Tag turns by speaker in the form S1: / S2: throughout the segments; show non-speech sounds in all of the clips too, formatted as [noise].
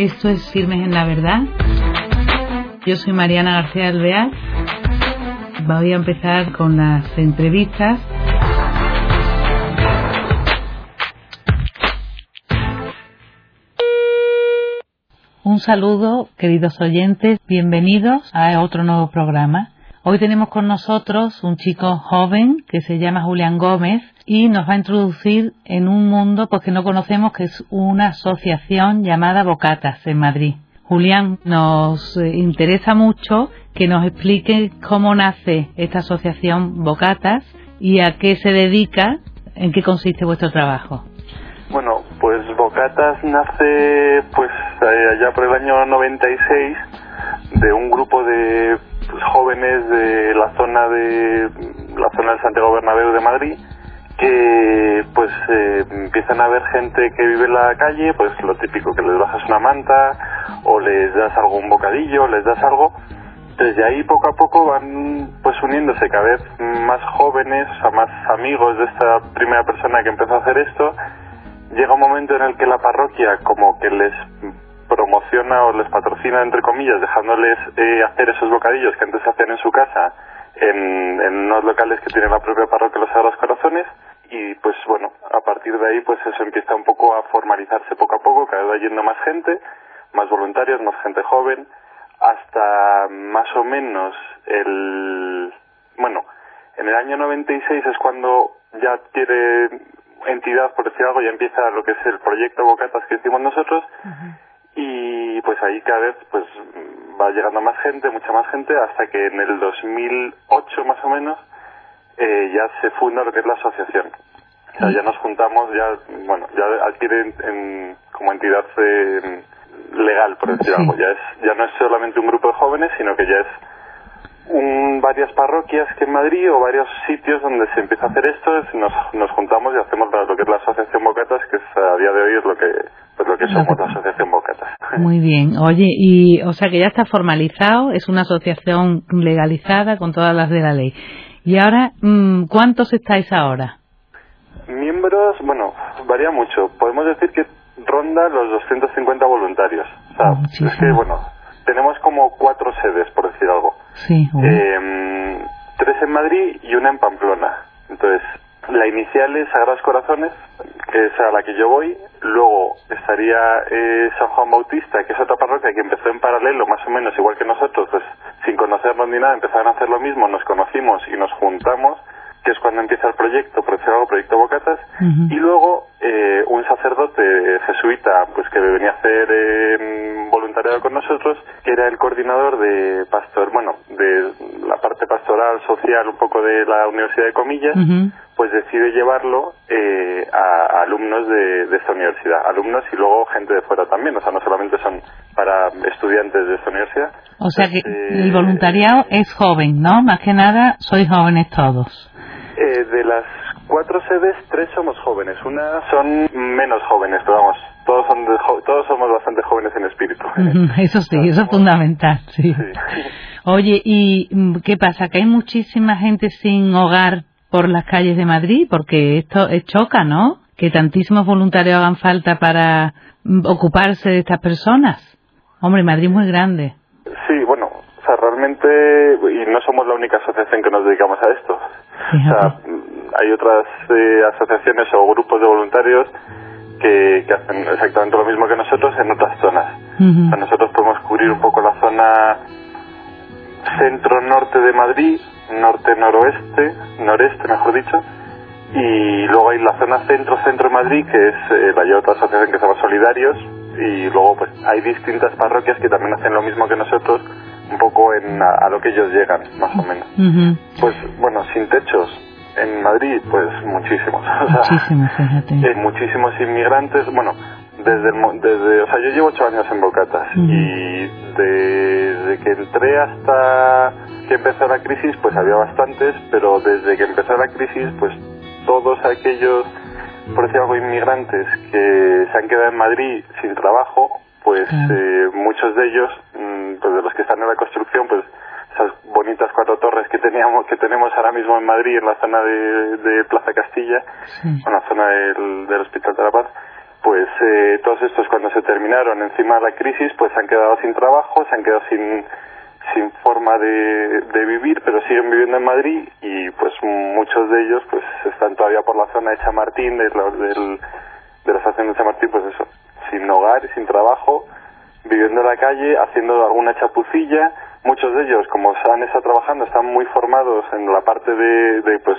S1: Esto es Firmes en la Verdad. Yo soy Mariana García Alvear. Voy a empezar con las entrevistas. Un saludo, queridos oyentes, bienvenidos a otro nuevo programa. Hoy tenemos con nosotros un chico joven que se llama Julián Gómez y nos va a introducir en un mundo pues, que no conocemos, que es una asociación llamada Bocatas en Madrid. Julián, nos eh, interesa mucho que nos explique cómo nace esta asociación Bocatas y a qué se dedica, en qué consiste vuestro trabajo.
S2: Bueno, pues Bocatas nace pues eh, allá por el año 96 de un grupo de jóvenes de la zona de la zona del Santiago Bernabéu de Madrid que pues eh, empiezan a ver gente que vive en la calle, pues lo típico que les bajas una manta o les das algún bocadillo, les das algo. Desde ahí poco a poco van pues uniéndose cada vez más jóvenes, sea, más amigos de esta primera persona que empezó a hacer esto. Llega un momento en el que la parroquia como que les promociona o les patrocina, entre comillas, dejándoles eh, hacer esos bocadillos que antes hacían en su casa en, en unos locales que tiene la propia parroquia Los Sagrados Corazones. Y pues bueno, a partir de ahí pues eso empieza un poco a formalizarse poco a poco, cada vez yendo más gente, más voluntarios, más gente joven, hasta más o menos el, bueno, en el año 96 es cuando ya adquiere entidad, por decir algo, ya empieza lo que es el proyecto Bocatas que hicimos nosotros, y pues ahí cada vez pues va llegando más gente, mucha más gente, hasta que en el 2008 más o menos eh, ya se funda lo que es la asociación. O sea, ya nos juntamos, ya, bueno, ya adquiere en, como entidad eh, legal, por decir algo. Ya, es, ya no es solamente un grupo de jóvenes, sino que ya es un, varias parroquias que en Madrid o varios sitios donde se empieza a hacer esto, nos, nos juntamos y hacemos lo que es la Asociación Bocatas, que a día de hoy es lo que, pues lo que somos, la Asociación.
S1: Muy bien. Oye, y o sea que ya está formalizado, es una asociación legalizada con todas las de la ley. Y ahora, mm, ¿cuántos estáis ahora?
S2: Miembros, bueno, varía mucho. Podemos decir que ronda los 250 voluntarios. O sea, es que, bueno, tenemos como cuatro sedes, por decir algo.
S1: Sí.
S2: Eh, tres en Madrid y una en Pamplona. Entonces, la inicial es Sagrados Corazones, que es a la que yo voy. Luego estaría eh, San Juan Bautista, que es otra parroquia que empezó en paralelo, más o menos igual que nosotros, pues sin conocernos ni nada, empezaron a hacer lo mismo, nos conocimos y nos juntamos que es cuando empieza el proyecto, por decirlo proyecto Bocatas, y luego eh, un sacerdote jesuita, pues que venía a hacer eh, voluntariado con nosotros, que era el coordinador de pastor, bueno, de social, un poco de la Universidad de Comillas, pues decide llevarlo eh, a, alumnos de, de, esta universidad, alumnos y luego gente de fuera también, o sea, no solamente son para estudiantes de esta universidad.
S1: O sea que el este, voluntariado es joven, ¿no? Más que nada, sois jóvenes todos.
S2: Eh, de las cuatro sedes, tres somos jóvenes. Una son menos jóvenes, pero vamos, todos, son todos somos bastante jóvenes en espíritu.
S1: Eso sí, eso es fundamental, sí. Oye, ¿y mm, qué pasa? ¿Que hay muchísima gente sin hogar por las calles de Madrid? Porque esto es choca, ¿no? Que tantísimos voluntarios hagan falta para mm, ocuparse de estas personas. Hombre, Madrid es muy grande.
S2: Sí, bueno, o sea, realmente, y no somos la única asociación que nos dedicamos a esto. O sea, hay otras eh, asociaciones o grupos de voluntarios que, que, hacen exactamente lo mismo que nosotros en otras zonas. o sea, nosotros podemos cubrir un poco la zona centro-norte de Madrid, norte-noroeste, noreste mejor dicho, y luego hay la zona centro-centro de Madrid, que es eh, la otra asociación que se llama Solidarios, y luego pues hay distintas parroquias que también hacen lo mismo que nosotros, un poco en a, lo que ellos llegan, más o menos. Pues bueno, sin techos, en Madrid, pues muchísimos. [laughs]
S1: Muchísimos, fíjate.
S2: Hay muchísimos inmigrantes, bueno, desde, desde, o sea, yo llevo ocho años en Bocatas y desde que entré hasta que empezó la crisis, pues había bastantes, pero desde que empezó la crisis, pues todos aquellos, por decir algo, inmigrantes que se han quedado en Madrid sin trabajo, pues eh, muchos de ellos, mm, pues de los que están en la construcción, pues esas bonitas cuatro torres teníamos que tenemos ahora mismo en Madrid en la zona de, Plaza Castilla en la zona del, Hospital de la Paz pues eh, todos estos cuando se terminaron encima de la crisis, pues se han quedado sin trabajo, se han quedado sin sin forma de, de vivir, pero siguen viviendo en Madrid y pues muchos de ellos pues están todavía por la zona de Chamartín, de, la, del, de la estación de Chamartín, pues eso, sin hogar y sin trabajo, viviendo en la calle, haciendo alguna chapucilla. Muchos de ellos, como han estado trabajando, están muy formados en la parte de, de pues,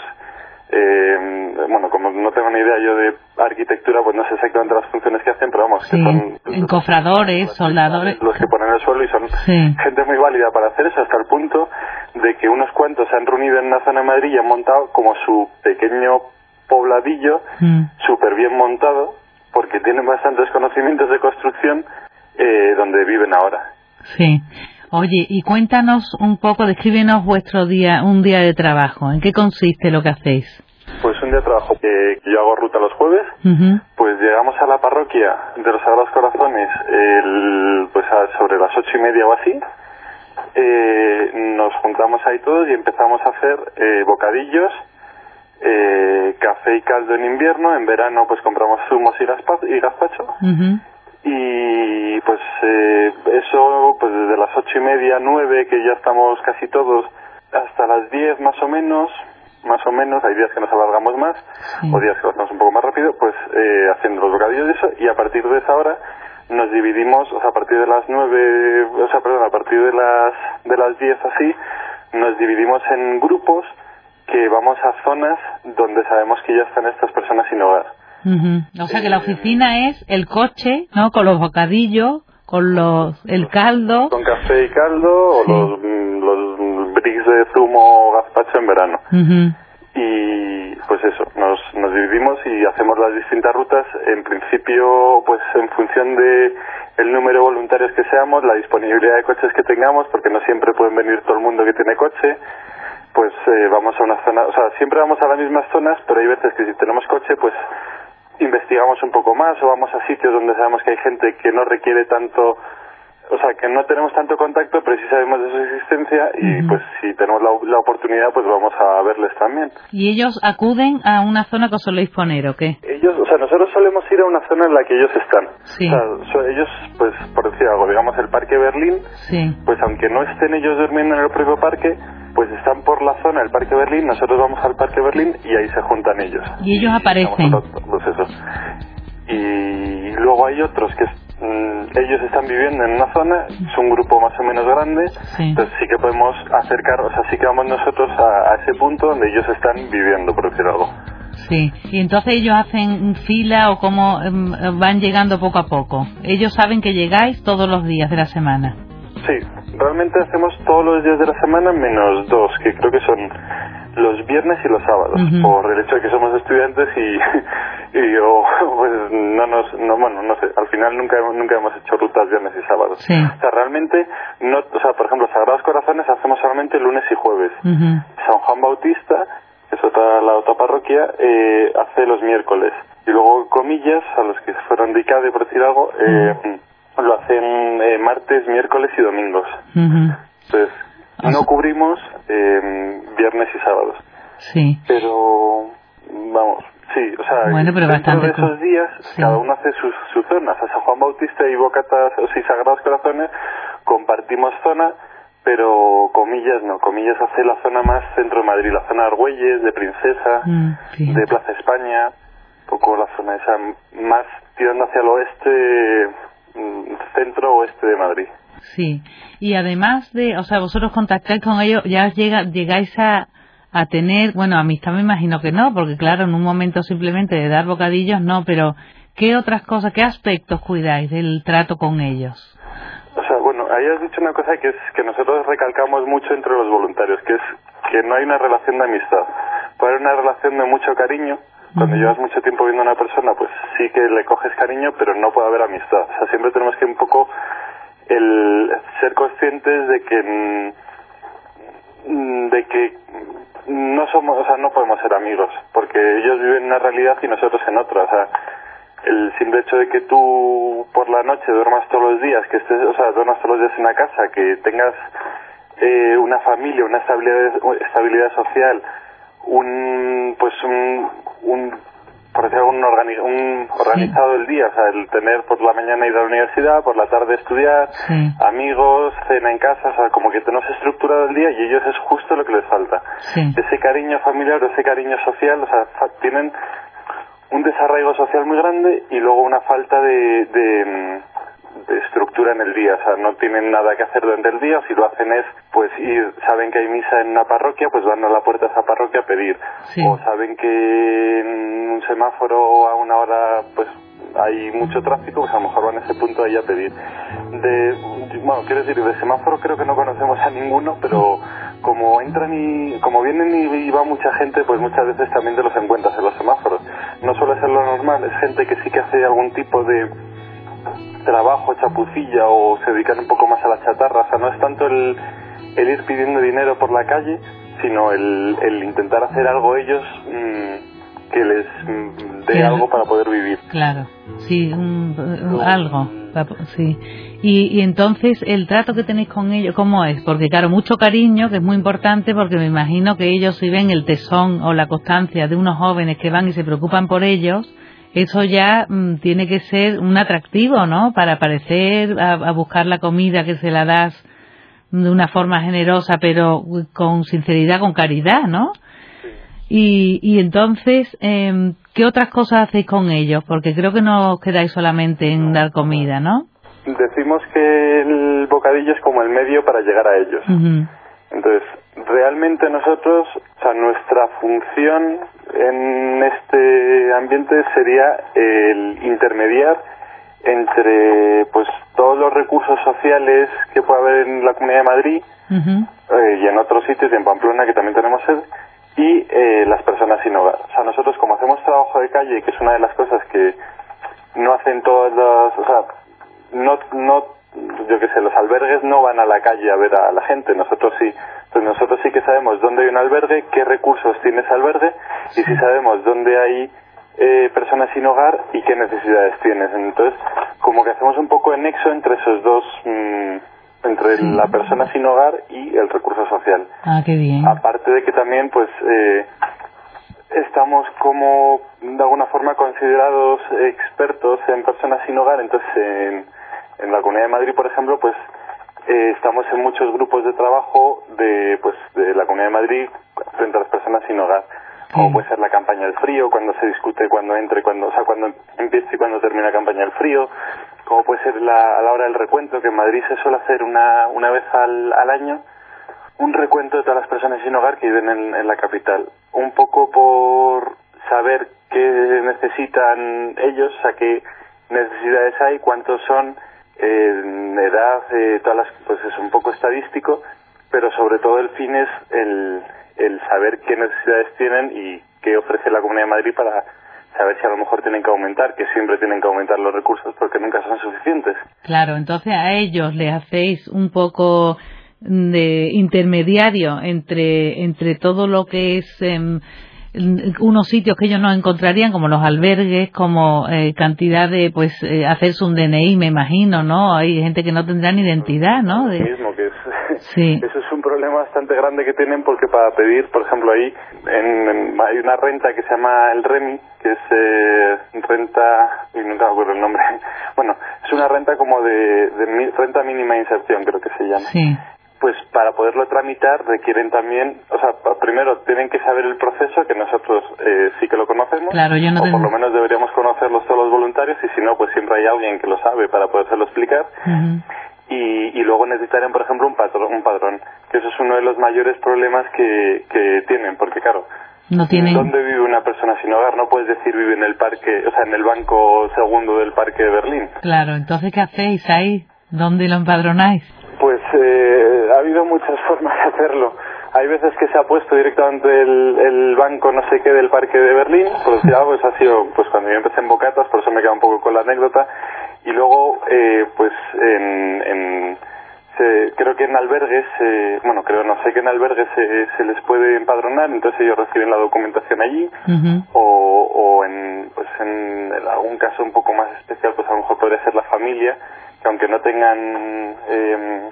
S2: eh, bueno, como no tengo ni idea yo de arquitectura, pues no sé exactamente las funciones que hacen, pero vamos,
S1: sí,
S2: que son
S1: encofradores, soldadores.
S2: los que ponen el suelo y son
S1: Sí.
S2: gente muy válida para hacer eso hasta el punto de que unos cuantos se han reunido en una zona de Madrid y han montado como su pequeño pobladillo
S1: Mm.
S2: súper bien montado porque tienen bastantes conocimientos de construcción eh, donde viven ahora.
S1: Sí. Oye, y cuéntanos un poco, descríbenos vuestro día, un día de trabajo. ¿En qué consiste lo que hacéis?
S2: Pues un día de trabajo que yo hago ruta los jueves,
S1: Ujú.
S2: pues llegamos a la parroquia de los Sagrados Corazones el, pues a- sobre las ocho y media o así. Eh, nos juntamos ahí todos y empezamos a hacer eh, bocadillos, eh, café y caldo en invierno. En verano pues compramos zumos y, gaspa- y gazpacho.
S1: Ujú.
S2: Y pues eh, eso, pues desde las ocho y media, nueve, que ya estamos casi todos, hasta las diez más o menos, más o menos, hay días que nos alargamos más,
S1: Sí.
S2: o días que lo hacemos un poco más rápido, pues eh, haciendo los bocadillos y eso, y a partir de esa hora nos dividimos, o sea, a partir de las nueve, o sea, perdón, a partir de las, de las diez así, nos dividimos en grupos que vamos a zonas donde sabemos que ya están estas personas sin hogar.
S1: Ujú. O sea que la oficina es el coche, ¿no? Con los bocadillos, con los, el caldo.
S2: con café y caldo
S1: Sí.
S2: o los, los bricks de zumo o gazpacho en verano.
S1: Ujú.
S2: Y pues eso, nos, nos dividimos y hacemos las distintas rutas, en principio pues en función de el número de voluntarios que seamos, la disponibilidad de coches que tengamos, porque no siempre pueden venir todo el mundo que tiene coche, pues eh, vamos a una zona, o sea, siempre vamos a las mismas zonas, pero hay veces que si tenemos coche, pues investigamos un poco más o vamos a sitios donde sabemos que hay gente que no requiere tanto, o sea, que no tenemos tanto contacto, pero sí sabemos de su existencia y pues si tenemos la, la oportunidad, pues vamos a verles también.
S1: Y ellos acuden a una zona que os soléis poner, ¿o qué?
S2: Ellos, o sea, nosotros solemos ir a una zona en la que ellos están.
S1: Sí.
S2: O sea, ellos, pues, por decir algo, digamos el Parque Berlín,
S1: Sí.
S2: pues aunque no estén ellos durmiendo en el propio parque, pues están por la zona del Parque Berlín, nosotros vamos al Parque Berlín y ahí se juntan ellos.
S1: Y ellos aparecen.
S2: Eso. Y luego hay otros que mm, ellos están viviendo en una zona, es un grupo más o menos grande,
S1: Sí.
S2: entonces sí que podemos acercar, o sea, sí que vamos nosotros a, a ese punto donde ellos están viviendo, por decir algo.
S1: Sí. Y entonces ellos hacen fila o cómo em, van llegando poco a poco. Ellos saben que llegáis todos los días de la semana.
S2: Sí, realmente hacemos todos los días de la semana menos dos, que creo que son los viernes y los sábados, por el hecho de que somos estudiantes y, [laughs] y yo, [laughs] pues no nos, no, bueno, no sé, al final nunca, hemos- nunca hemos hecho rutas viernes y sábados.
S1: Sí.
S2: O sea, realmente, no, o sea, por ejemplo, Sagrados Corazones hacemos solamente lunes y jueves. San Juan Bautista, que es otra, la otra parroquia, eh, hace los miércoles. Y luego Comillas, a los que fueron de ICADE, por decir algo, eh, lo hacen eh, martes, miércoles y domingos. Entonces, no
S1: sea-
S2: cubrimos eh, viernes y sábados.
S1: Sí.
S2: Pero, vamos, sí, o sea,
S1: Bueno, pero bastante
S2: de esos días,
S1: sí.
S2: cada uno hace sus, sus zonas. A San Juan Bautista y Bocatas, o sí, Sagrados Corazones, compartimos zona, pero Comillas no. Comillas hace la zona más centro de Madrid, la zona de Argüelles, de Princesa,
S1: Mm,
S2: de Plaza España, un poco la zona esa más tirando hacia el oeste, mm, centro-oeste de Madrid.
S1: Sí. Y además de, o sea, vosotros contactáis con ellos, ya llega, llegáis a, a tener, bueno, amistad me imagino que no, porque claro, en un momento simplemente de dar bocadillos no, pero ¿qué otras cosas, qué aspectos cuidáis del trato con ellos?
S2: O sea, bueno, ahí has dicho una cosa que es que nosotros recalcamos mucho entre los voluntarios, que es que no hay una relación de amistad. Puede haber una relación de mucho cariño. Cuando llevas mucho tiempo viendo a una persona, pues sí que le coges cariño, pero no puede haber amistad. O sea, siempre tenemos que un poco el ser conscientes de que mm, de que no somos, o sea, no podemos ser amigos, porque ellos viven en una realidad y nosotros en otra. O sea, el simple hecho de que tú por la noche duermas todos los días, que estés, o sea, duermas todos los días en una casa, que tengas eh, una familia, una estabilidad, estabilidad social, un, pues un, un, por decir un, un organizado el día, o sea, el tener por la mañana ir a la universidad, por la tarde estudiar, amigos, cena en casa, o sea, como que tenemos estructurado el día y ellos es justo lo que les falta. Ese cariño familiar, ese cariño social, o sea, tienen un desarraigo social muy grande y luego una falta de, de, de, estructura en el día, o sea, no tienen nada que hacer durante el día, si lo hacen es, pues ir, saben que hay misa en una parroquia, pues van a la puerta de esa parroquia a pedir, o saben que en un semáforo a una hora, pues hay mucho tráfico, pues a lo mejor van a ese punto ahí a pedir. De, bueno, quiero decir, de semáforo creo que no conocemos a ninguno, pero como entran y como vienen y, va mucha gente, pues muchas veces también te los encuentras en los semáforos. No suele ser lo normal, es gente que sí que hace algún tipo de trabajo, chapucilla o se dedican un poco más a la chatarra. O sea, no es tanto el, el ir pidiendo dinero por la calle, sino el, el intentar hacer algo ellos mm, que les mm, dé algo para poder vivir.
S1: Claro, sí, algo, sí. Y, y, entonces, ¿el trato que tenéis con ellos, cómo es? Porque, claro, mucho cariño, que es muy importante, porque me imagino que ellos si ven el tesón o la constancia de unos jóvenes que van y se preocupan por ellos, eso ya mm, tiene que ser un atractivo, ¿no? Para aparecer a, buscar la comida que se la das de una forma generosa, pero con sinceridad, con caridad, ¿no? Y, y entonces, eh, ¿qué otras cosas hacéis con ellos? Porque creo que no os quedáis solamente en dar comida, ¿no?
S2: decimos que el bocadillo es como el medio para llegar a ellos. Entonces, realmente nosotros, o sea, nuestra función en este ambiente sería el intermediar entre pues todos los recursos sociales que puede haber en la Comunidad de Madrid eh, y en otros sitios y en Pamplona que también tenemos sede y eh, las personas sin hogar. O sea, nosotros como hacemos trabajo de calle, que es una de las cosas que no hacen todas las, o sea, no, no, yo qué sé, los albergues no van a la calle a ver a la gente, nosotros sí. Entonces nosotros sí que sabemos dónde hay un albergue, qué recursos tiene ese albergue y si sabemos dónde hay eh, personas sin hogar y qué necesidades tienes. Entonces, como que hacemos un poco de nexo entre esos dos, mm, entre la persona sin hogar y el recurso social.
S1: Ah, qué bien.
S2: Aparte de que también, pues, eh, estamos como de alguna forma considerados expertos en personas sin hogar, entonces en en la Comunidad de Madrid, por ejemplo, pues eh, estamos en muchos grupos de trabajo de, pues, de la Comunidad de Madrid frente a las personas sin hogar. Como puede ser la campaña del frío, cuando se discute cuando entre, cuando, o sea, cuando empieza y cuando termina la campaña del frío. Como puede ser la, a la hora del recuento, que en Madrid se suele hacer una, una vez al, al año un recuento de todas las personas sin hogar que viven en, en la capital. Un poco por saber qué necesitan ellos, o sea, qué necesidades hay, cuántos son, en edad, eh, todas las, pues es un poco estadístico, pero sobre todo el fin es el, el saber qué necesidades tienen y qué ofrece la Comunidad de Madrid para saber si a lo mejor tienen que aumentar, que siempre tienen que aumentar los recursos porque nunca son suficientes.
S1: Claro, entonces a ellos le hacéis un poco de intermediario entre, entre todo lo que es... Eh, unos sitios que ellos no encontrarían como los albergues como eh, cantidad de pues eh, hacerse un DNI me imagino no hay gente que no tendrá ni identidad no
S2: mismo que es [laughs] sí. eso es un problema bastante grande que tienen porque para pedir por ejemplo ahí en, hay una renta que se llama el REMI que es eh, renta y nunca me acuerdo el nombre. [laughs] Bueno es una renta como de, de renta mínima inserción creo que se llama.
S1: Sí
S2: pues para poderlo tramitar requieren también, o sea, primero tienen que saber el proceso, que nosotros eh, sí que lo conocemos,
S1: claro, yo no
S2: o por lo menos deberíamos conocerlos todos los voluntarios, y si no, pues siempre hay alguien que lo sabe para poderlo explicar. y, y, luego necesitarían, por ejemplo, un padrón, un padrón, que eso es uno de los mayores problemas que, que tienen, porque claro,
S1: no tienen...
S2: ¿Dónde vive una persona sin hogar? No puedes decir vive en el parque, o sea, en el banco segundo del parque de Berlín.
S1: Claro, entonces, ¿qué hacéis ahí? ¿Dónde lo empadronáis?
S2: Pues eh, ha habido muchas [laughs] formas de hacerlo. Hay veces que se ha puesto directamente el, el banco no sé qué del parque de Berlín, pues ya pues ha sido pues cuando yo empecé en Bocatas, por eso me queda un poco con la anécdota. Y luego eh, pues en, en se, creo que en albergues, eh, bueno creo no sé que en albergues se, se les puede empadronar, entonces ellos reciben la documentación allí o, o en pues en algún caso un poco más especial pues a lo mejor podría ser la familia que aunque no tengan eh,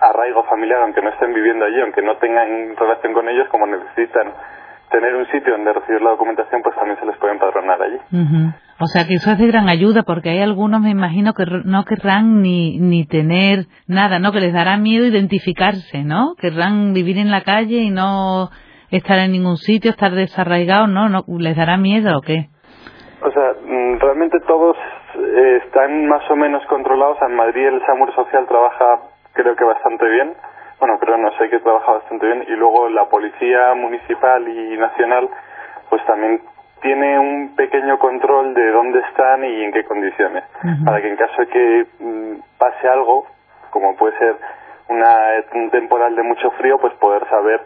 S2: arraigo familiar, aunque no estén viviendo allí, aunque no tengan relación con ellos, como necesitan tener un sitio donde recibir la documentación, pues también se les puede empadronar allí.
S1: O sea que eso es de gran ayuda porque hay algunos, me imagino, que no querrán ni, ni tener nada, ¿no? Que les dará miedo identificarse, ¿no? Querrán vivir en la calle y no estar en ningún sitio, estar desarraigados, ¿no? ¿no? ¿Les dará miedo o qué?
S2: O sea, mm, realmente todos eh, están más o menos controlados. En Madrid el SAMUR Social trabaja creo que bastante bien bueno, pero no sé que trabaja bastante bien. Y luego la policía municipal y nacional, pues también tiene un pequeño control de dónde están y en qué condiciones, para que en caso de que mm, pase algo, como puede ser una, un temporal de mucho frío, pues poder saber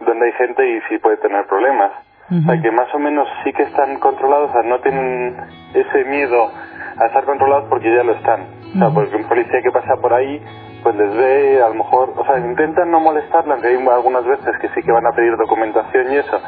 S2: dónde hay gente y si puede tener problemas. O sea, que más o menos sí que están controlados, o sea, no tienen ese miedo a estar controlados porque ya lo están. O sea, porque un policía que pasa por ahí pues les ve, a lo mejor, o sea, intentan no molestarla, aunque hay algunas veces que sí que van a pedir documentación y eso,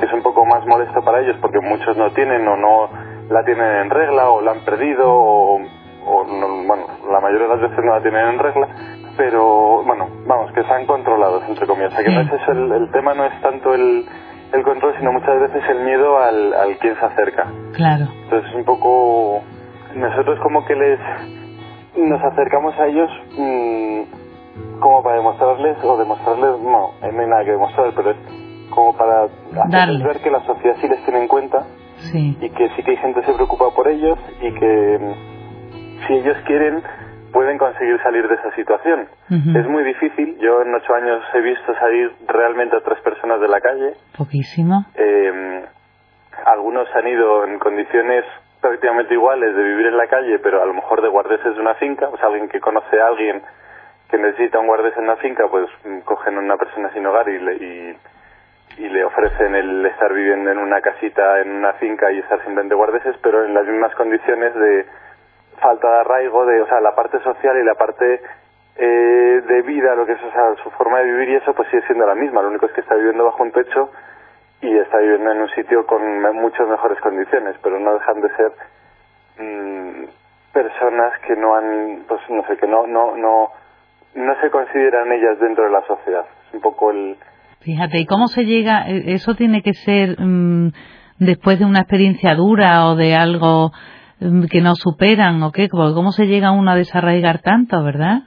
S2: que es un poco más molesto para ellos porque muchos no tienen o no la tienen en regla o la han perdido o, bueno, la mayoría de las veces no la tienen en regla, pero bueno, vamos, que están controlados, entre comillas. O sea, que no es eso, el, tema no es tanto el, el control, sino muchas veces el miedo al, al quien se acerca.
S1: Claro.
S2: Entonces, un poco, nosotros como que les nos acercamos a ellos mm, como para demostrarles, o demostrarles, no, no hay nada que demostrar, pero es como para hacerles ver que la sociedad sí les tiene en cuenta y que sí que hay gente que se preocupa por ellos y que mm, si ellos quieren pueden conseguir salir de esa situación. Es muy difícil. Yo en ocho años he visto salir realmente a tres personas de la calle.
S1: Poquísimo.
S2: Eh, algunos han ido en condiciones prácticamente iguales de vivir en la calle, pero a lo mejor de guardeses de una finca, sea, alguien que conoce a alguien que necesita un guardés en una finca, pues mm, cogen a una persona sin hogar y le, y, le ofrecen el estar viviendo en una casita, en una finca y estar simplemente guardeses, pero en las mismas condiciones de falta de arraigo, de, o sea, la parte social y la parte eh, de vida, lo que es, o sea, su forma de vivir y eso, pues sigue siendo la misma. Lo único es que está viviendo bajo un techo y está viviendo en un sitio con muchas mejores condiciones, pero no dejan de ser mm, personas que no han, pues no sé, que no, no, no, no se consideran ellas dentro de la sociedad. Es un poco el.
S1: Fíjate, ¿y cómo se llega? E, eso tiene que ser mm, después de una experiencia dura o de algo mm, que no superan o qué, ¿cómo se llega uno a desarraigar tanto, verdad?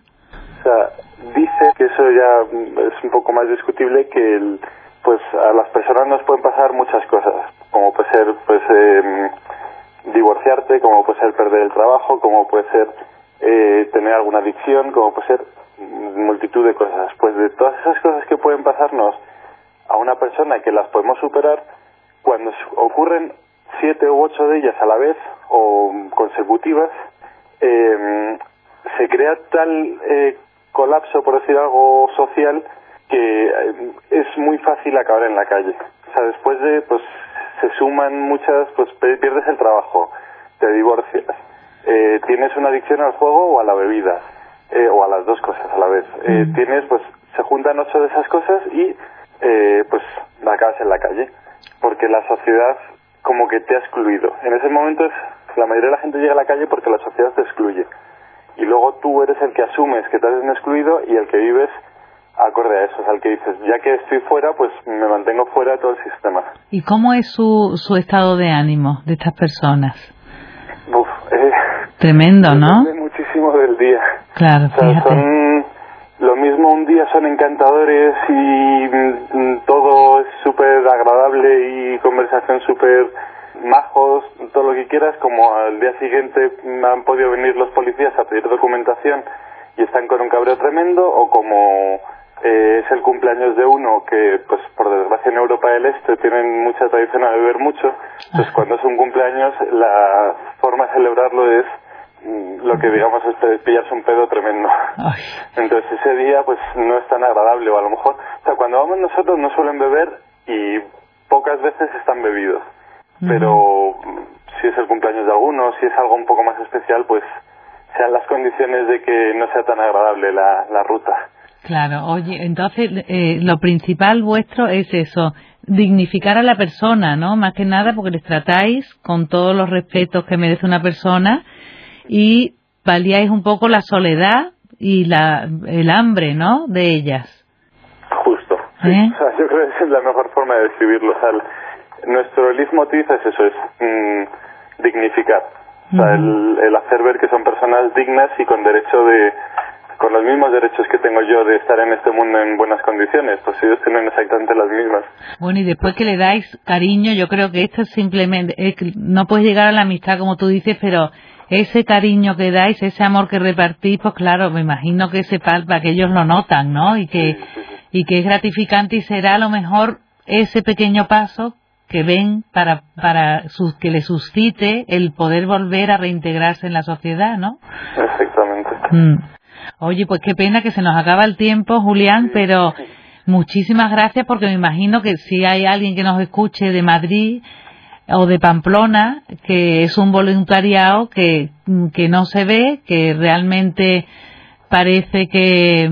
S2: O sea, dice que eso ya es un poco más discutible que el pues a las personas nos pueden pasar muchas cosas, como puede ser pues eh, divorciarte, como puede ser perder el trabajo, como puede ser eh, tener alguna adicción, como puede ser multitud de cosas. Pues de todas esas cosas que pueden pasarnos a una persona que las podemos superar, cuando ocurren siete u ocho de ellas a la vez o consecutivas, eh, se crea tal eh, colapso, por decir algo, social, que eh, es muy fácil acabar en la calle. O sea, después de, pues, se suman muchas, pues pierdes el trabajo, te divorcias, eh, tienes una adicción al juego o a la bebida, eh, o a las dos cosas a la vez. Mm. tienes, pues, se juntan ocho de esas cosas y, pues, acabas en la calle. Porque la sociedad como que te ha excluido. En ese momento es, la mayoría de la gente llega a la calle porque la sociedad te excluye. Y luego tú eres el que asumes que te has excluido y el que vives acorde a eso, es al que dices, ya que estoy fuera, pues me mantengo fuera de todo el sistema.
S1: ¿Y cómo es su, su estado de ánimo de estas personas?
S2: Uf, eh,
S1: Tremendo, ¿no?
S2: muchísimo del día.
S1: Claro,
S2: o sea, son lo mismo un día son encantadores y mm, todo es súper agradable y conversación súper majos, todo lo que quieras, como al día siguiente han podido venir los policías a pedir documentación y están con un cabreo tremendo, o como eh, es el cumpleaños de uno que, pues por desgracia en Europa del Este tienen mucha tradición a beber mucho, pues cuando es un cumpleaños la forma de celebrarlo es mm, lo que digamos es pillarse un pedo tremendo. [laughs] Entonces ese día pues no es tan agradable o a lo mejor, o sea, cuando vamos nosotros no suelen beber y pocas veces están bebidos, pero si es el cumpleaños de alguno, si es algo un poco más especial, pues sean las condiciones de que no sea tan agradable la, la ruta.
S1: Claro, oye, entonces eh, lo principal vuestro es eso, dignificar a la persona, ¿no? Más que nada porque les tratáis con todos los respetos que merece una persona y paliáis un poco la soledad y la, el hambre, ¿no? De ellas.
S2: Justo.
S1: ¿Eh?
S2: yo creo que esa es la mejor forma de describirlo. O sea, nuestro leitmotiv es eso, es mm, dignificar. O sea, el, el hacer ver que son personas dignas y con derecho de con los mismos derechos que tengo yo de estar en este mundo en buenas condiciones, pues ellos tienen exactamente las mismas.
S1: Bueno, y después que le dais cariño, yo creo que esto es simplemente, es no puedes llegar a la amistad como tú dices, pero ese cariño que dais, ese amor que repartís, pues claro, me imagino que se palpa, que ellos lo notan, ¿no? Y que,
S2: Sí, sí, sí.
S1: y que es gratificante y será a lo mejor ese pequeño paso que ven para, para sus- que le suscite el poder volver a reintegrarse en la sociedad, ¿no?
S2: Exactamente.
S1: Mm. Oye, pues qué pena que se nos acaba el tiempo, Julián, pero muchísimas gracias porque me imagino que si hay alguien que nos escuche de Madrid o de Pamplona, que es un voluntariado que, que no se ve, que realmente parece que,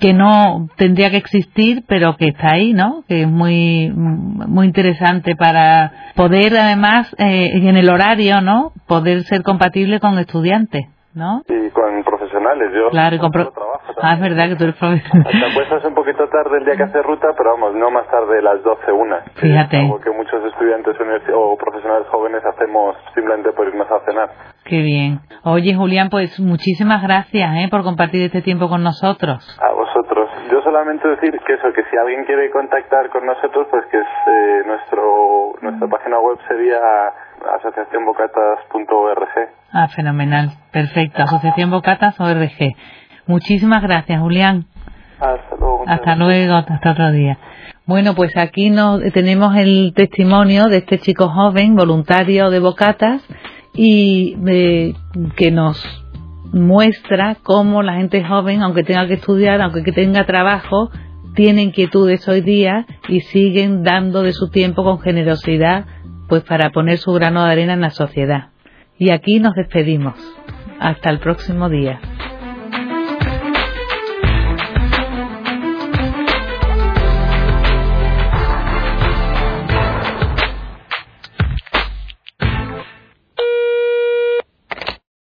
S1: que no tendría que existir, pero que está ahí, ¿no? Que es muy, muy interesante para poder, además, eh, en el horario, ¿no? Poder ser compatible con estudiantes, ¿no?
S2: Y con profesionales, yo
S1: Claro, con pro-
S2: trabajo
S1: Ah, es verdad que tú eres profesional.
S2: Hasta puestas un poquito tarde el día que hace ruta, pero vamos, no más tarde de las 12, una.
S1: Fíjate.
S2: es algo que muchos estudiantes o profesionales jóvenes hacemos simplemente por irnos a cenar.
S1: Qué bien. Oye, Julián, pues muchísimas gracias ¿eh? por compartir este tiempo con nosotros.
S2: A vosotros. Yo solamente decir que eso, que si alguien quiere contactar con nosotros, pues que es eh, nuestro nuestra página web sería asociacionbocatas.org.
S1: Ah, fenomenal. Perfecto. Asociación Bocatas ORG. Muchísimas gracias, Julián.
S2: Hasta luego.
S1: Hasta
S2: gracias.
S1: luego, hasta otro día. Bueno, pues aquí nos, tenemos el testimonio de este chico joven, voluntario de Bocatas, y eh, que nos muestra cómo la gente joven, aunque tenga que estudiar, aunque que tenga trabajo, tiene inquietudes hoy día y siguen dando de su tiempo con generosidad, pues para poner su grano de arena en la sociedad. Y aquí nos despedimos. Hasta el próximo día.